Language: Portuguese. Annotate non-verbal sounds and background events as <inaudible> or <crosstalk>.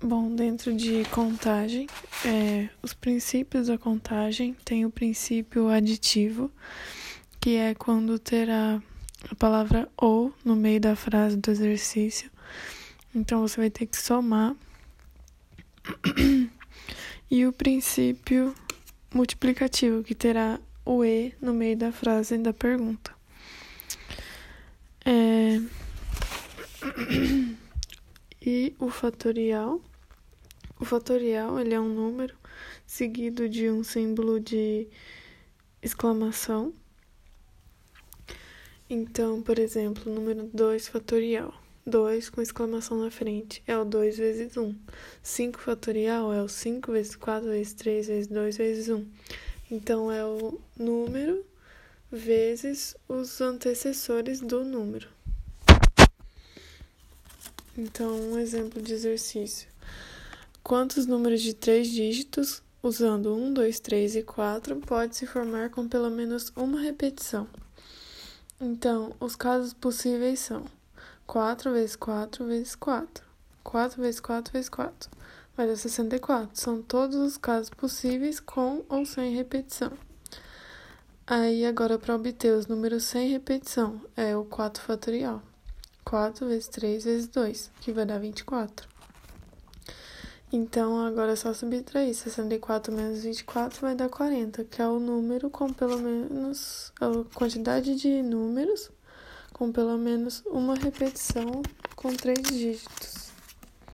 Bom, dentro de contagem, é, os princípios da contagem tem o princípio aditivo, que é quando terá a palavra ou no meio da frase do exercício. Então você vai ter que somar. <clears throat> e o princípio multiplicativo, que terá o e no meio da frase da pergunta. É... <clears throat> e o fatorial. O fatorial ele é um número seguido de um símbolo de exclamação. Então, por exemplo, número 2 fatorial. 2 com exclamação na frente é o 2 vezes 1. 5 fatorial é o 5 vezes 4 vezes 3 vezes 2 vezes 1. Então, é o número vezes os antecessores do número. Então, um exemplo de exercício. Quantos números de três dígitos, usando 1, 2, 3 e 4, pode se formar com pelo menos uma repetição? Então, os casos possíveis são 4 vezes 4 vezes 4. 4 vezes 4 vezes 4. Vai dar 64. São todos os casos possíveis com ou sem repetição. Aí, agora, para obter os números sem repetição, é o 4 fatorial. 4 vezes 3 vezes 2, que vai dar 24. Então, agora é só subtrair. 64 menos 24 vai dar 40, que é o número com pelo menos a quantidade de números com pelo menos uma repetição com três dígitos.